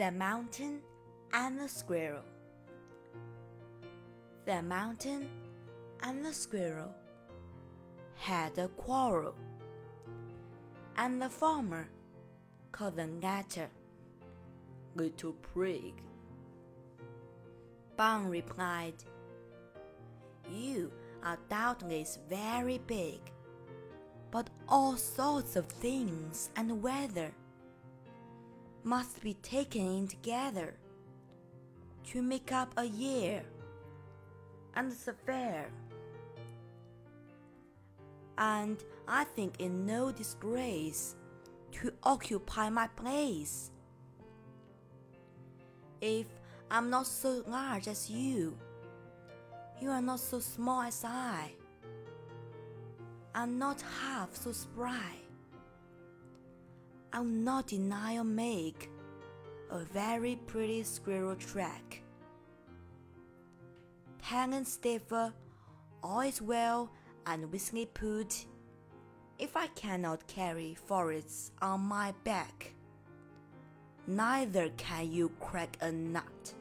The Mountain and the Squirrel. The mountain and the squirrel had a quarrel, and the farmer called the latter Little Prig. Bun replied, You are doubtless very big, but all sorts of things and weather must be taken in together to make up a year and fair. And I think it no disgrace to occupy my place. If I'm not so large as you, you are not so small as I. I'm not half so spry. I'll not deny or make a very pretty squirrel track. Tang and stiffer, all is well and whiskey put. If I cannot carry forests on my back, neither can you crack a nut.